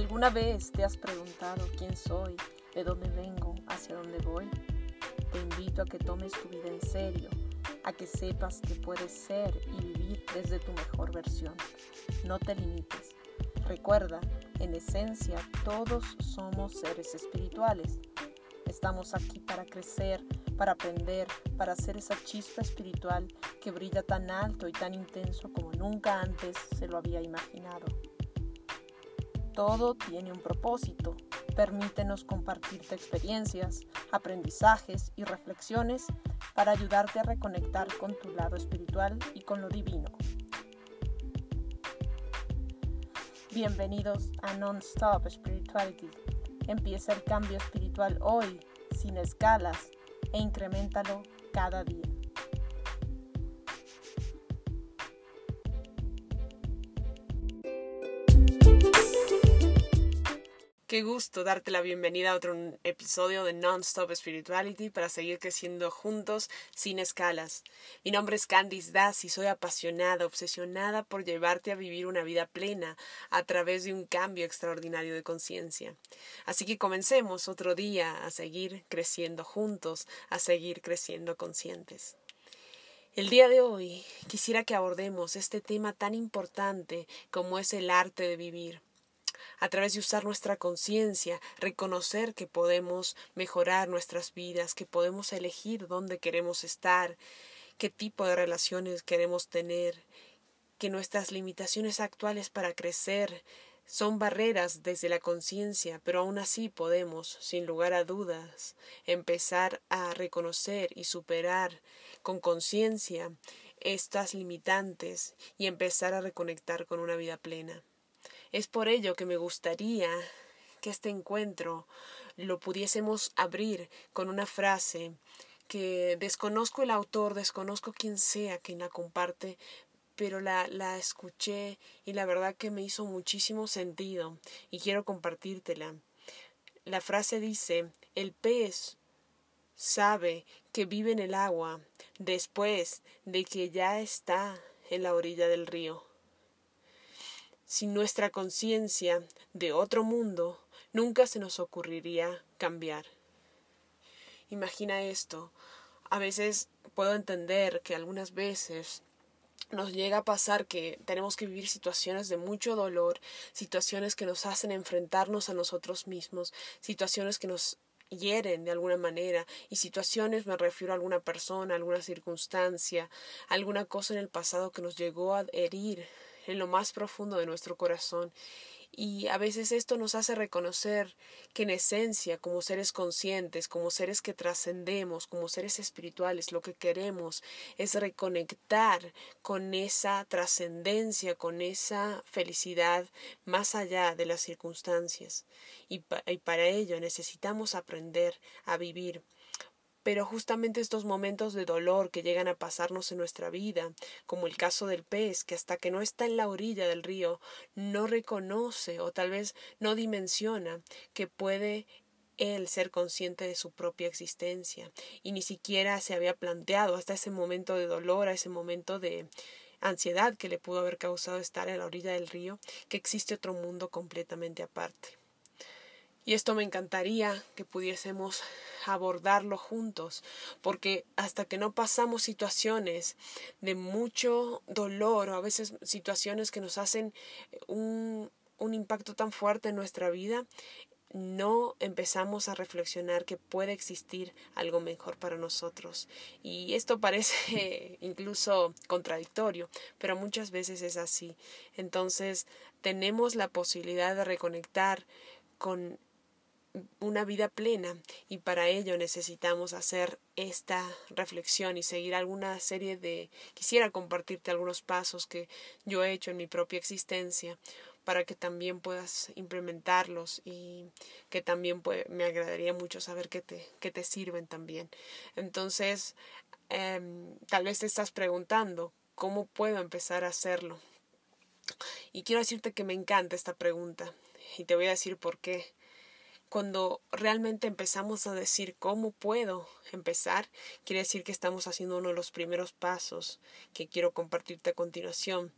¿Alguna vez te has preguntado quién soy, de dónde vengo, hacia dónde voy? Te invito a que tomes tu vida en serio, a que sepas que puedes ser y vivir desde tu mejor versión. No te limites. Recuerda, en esencia todos somos seres espirituales. Estamos aquí para crecer, para aprender, para ser esa chispa espiritual que brilla tan alto y tan intenso como nunca antes se lo había imaginado. Todo tiene un propósito. Permítenos compartirte experiencias, aprendizajes y reflexiones para ayudarte a reconectar con tu lado espiritual y con lo divino. Bienvenidos a Non-Stop Spirituality. Empieza el cambio espiritual hoy, sin escalas, e incrementalo cada día. Qué gusto darte la bienvenida a otro episodio de Non-Stop Spirituality para seguir creciendo juntos sin escalas. Mi nombre es Candice Das y soy apasionada, obsesionada por llevarte a vivir una vida plena a través de un cambio extraordinario de conciencia. Así que comencemos otro día a seguir creciendo juntos, a seguir creciendo conscientes. El día de hoy quisiera que abordemos este tema tan importante como es el arte de vivir a través de usar nuestra conciencia, reconocer que podemos mejorar nuestras vidas, que podemos elegir dónde queremos estar, qué tipo de relaciones queremos tener, que nuestras limitaciones actuales para crecer son barreras desde la conciencia, pero aún así podemos, sin lugar a dudas, empezar a reconocer y superar con conciencia estas limitantes y empezar a reconectar con una vida plena. Es por ello que me gustaría que este encuentro lo pudiésemos abrir con una frase que desconozco el autor, desconozco quién sea quien la comparte, pero la, la escuché y la verdad que me hizo muchísimo sentido y quiero compartírtela. La frase dice, el pez sabe que vive en el agua después de que ya está en la orilla del río. Sin nuestra conciencia de otro mundo, nunca se nos ocurriría cambiar. Imagina esto. A veces puedo entender que algunas veces nos llega a pasar que tenemos que vivir situaciones de mucho dolor, situaciones que nos hacen enfrentarnos a nosotros mismos, situaciones que nos hieren de alguna manera y situaciones me refiero a alguna persona, alguna circunstancia, alguna cosa en el pasado que nos llegó a herir en lo más profundo de nuestro corazón. Y a veces esto nos hace reconocer que en esencia, como seres conscientes, como seres que trascendemos, como seres espirituales, lo que queremos es reconectar con esa trascendencia, con esa felicidad más allá de las circunstancias. Y, y para ello necesitamos aprender a vivir pero justamente estos momentos de dolor que llegan a pasarnos en nuestra vida, como el caso del pez, que hasta que no está en la orilla del río, no reconoce o tal vez no dimensiona que puede él ser consciente de su propia existencia y ni siquiera se había planteado hasta ese momento de dolor, a ese momento de ansiedad que le pudo haber causado estar en la orilla del río, que existe otro mundo completamente aparte. Y esto me encantaría que pudiésemos abordarlo juntos, porque hasta que no pasamos situaciones de mucho dolor o a veces situaciones que nos hacen un, un impacto tan fuerte en nuestra vida, no empezamos a reflexionar que puede existir algo mejor para nosotros. Y esto parece incluso contradictorio, pero muchas veces es así. Entonces tenemos la posibilidad de reconectar con una vida plena y para ello necesitamos hacer esta reflexión y seguir alguna serie de quisiera compartirte algunos pasos que yo he hecho en mi propia existencia para que también puedas implementarlos y que también me agradaría mucho saber que te, te sirven también. Entonces, em, tal vez te estás preguntando, ¿cómo puedo empezar a hacerlo? Y quiero decirte que me encanta esta pregunta y te voy a decir por qué cuando realmente empezamos a decir cómo puedo empezar, quiere decir que estamos haciendo uno de los primeros pasos que quiero compartirte a continuación.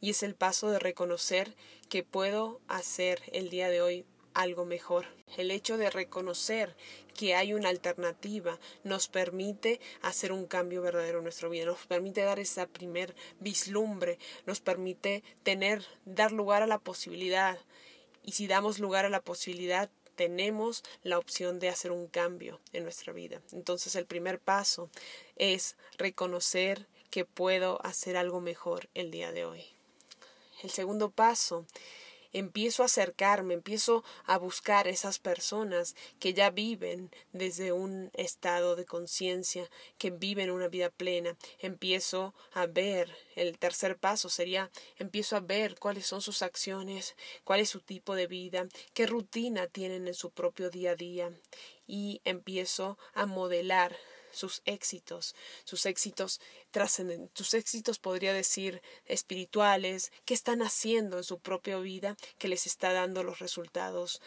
Y es el paso de reconocer que puedo hacer el día de hoy algo mejor. El hecho de reconocer que hay una alternativa nos permite hacer un cambio verdadero en nuestra vida, nos permite dar esa primer vislumbre, nos permite tener, dar lugar a la posibilidad. Y si damos lugar a la posibilidad, tenemos la opción de hacer un cambio en nuestra vida. Entonces el primer paso es reconocer que puedo hacer algo mejor el día de hoy. El segundo paso empiezo a acercarme, empiezo a buscar esas personas que ya viven desde un estado de conciencia, que viven una vida plena. Empiezo a ver, el tercer paso sería, empiezo a ver cuáles son sus acciones, cuál es su tipo de vida, qué rutina tienen en su propio día a día y empiezo a modelar sus éxitos, sus éxitos trascendentes, sus éxitos podría decir espirituales, que están haciendo en su propia vida que les está dando los resultados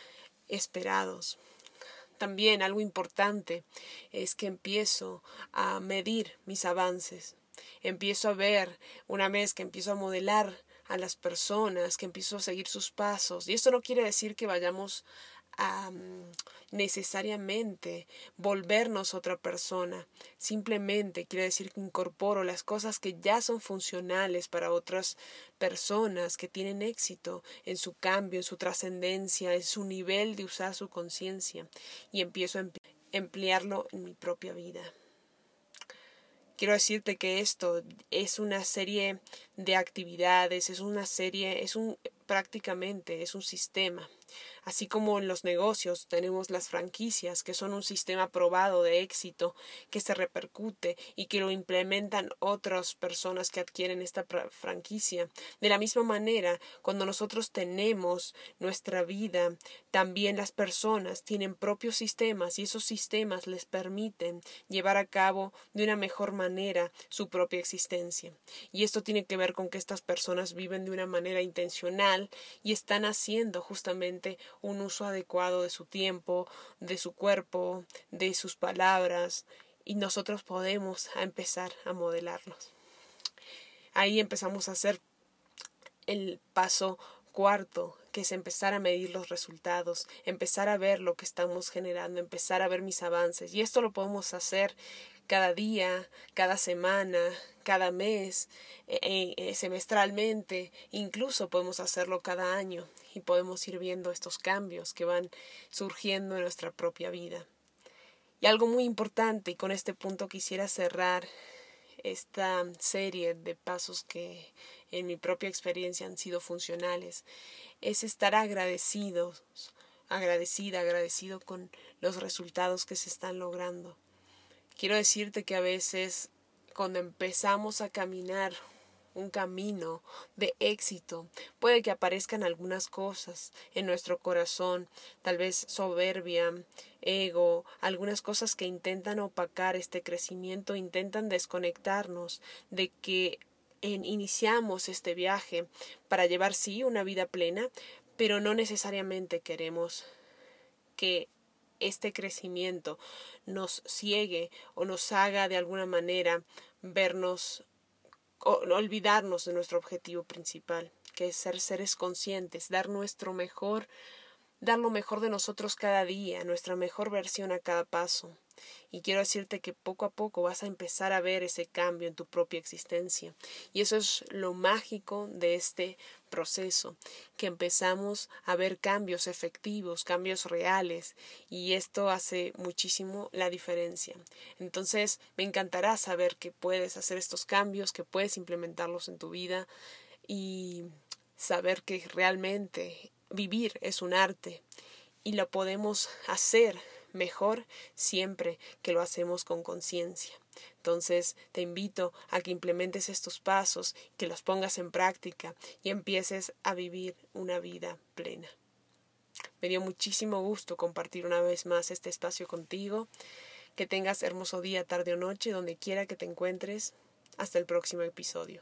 esperados. También algo importante es que empiezo a medir mis avances, empiezo a ver, una vez que empiezo a modelar a las personas, que empiezo a seguir sus pasos. Y esto no quiere decir que vayamos necesariamente volvernos otra persona. Simplemente quiere decir que incorporo las cosas que ya son funcionales para otras personas que tienen éxito en su cambio, en su trascendencia, en su nivel de usar su conciencia y empiezo a emplearlo en mi propia vida. Quiero decirte que esto es una serie de actividades, es una serie, es un prácticamente, es un sistema Así como en los negocios tenemos las franquicias, que son un sistema probado de éxito que se repercute y que lo implementan otras personas que adquieren esta franquicia. De la misma manera, cuando nosotros tenemos nuestra vida, también las personas tienen propios sistemas y esos sistemas les permiten llevar a cabo de una mejor manera su propia existencia. Y esto tiene que ver con que estas personas viven de una manera intencional y están haciendo justamente un uso adecuado de su tiempo, de su cuerpo, de sus palabras, y nosotros podemos empezar a modelarlos. Ahí empezamos a hacer el paso cuarto, que es empezar a medir los resultados, empezar a ver lo que estamos generando, empezar a ver mis avances. Y esto lo podemos hacer cada día, cada semana, cada mes, eh, eh, semestralmente, incluso podemos hacerlo cada año y podemos ir viendo estos cambios que van surgiendo en nuestra propia vida. Y algo muy importante, y con este punto quisiera cerrar esta serie de pasos que en mi propia experiencia han sido funcionales, es estar agradecidos, agradecida, agradecido con los resultados que se están logrando Quiero decirte que a veces cuando empezamos a caminar un camino de éxito. Puede que aparezcan algunas cosas en nuestro corazón, tal vez soberbia, ego, algunas cosas que intentan opacar este crecimiento, intentan desconectarnos de que iniciamos este viaje para llevar sí una vida plena, pero no necesariamente queremos que este crecimiento nos ciegue o nos haga de alguna manera vernos o olvidarnos de nuestro objetivo principal, que es ser seres conscientes, dar nuestro mejor, dar lo mejor de nosotros cada día, nuestra mejor versión a cada paso. Y quiero decirte que poco a poco vas a empezar a ver ese cambio en tu propia existencia. Y eso es lo mágico de este proceso, que empezamos a ver cambios efectivos, cambios reales, y esto hace muchísimo la diferencia. Entonces, me encantará saber que puedes hacer estos cambios, que puedes implementarlos en tu vida y saber que realmente vivir es un arte y lo podemos hacer mejor siempre que lo hacemos con conciencia. Entonces te invito a que implementes estos pasos, que los pongas en práctica y empieces a vivir una vida plena. Me dio muchísimo gusto compartir una vez más este espacio contigo. Que tengas hermoso día, tarde o noche, donde quiera que te encuentres. Hasta el próximo episodio.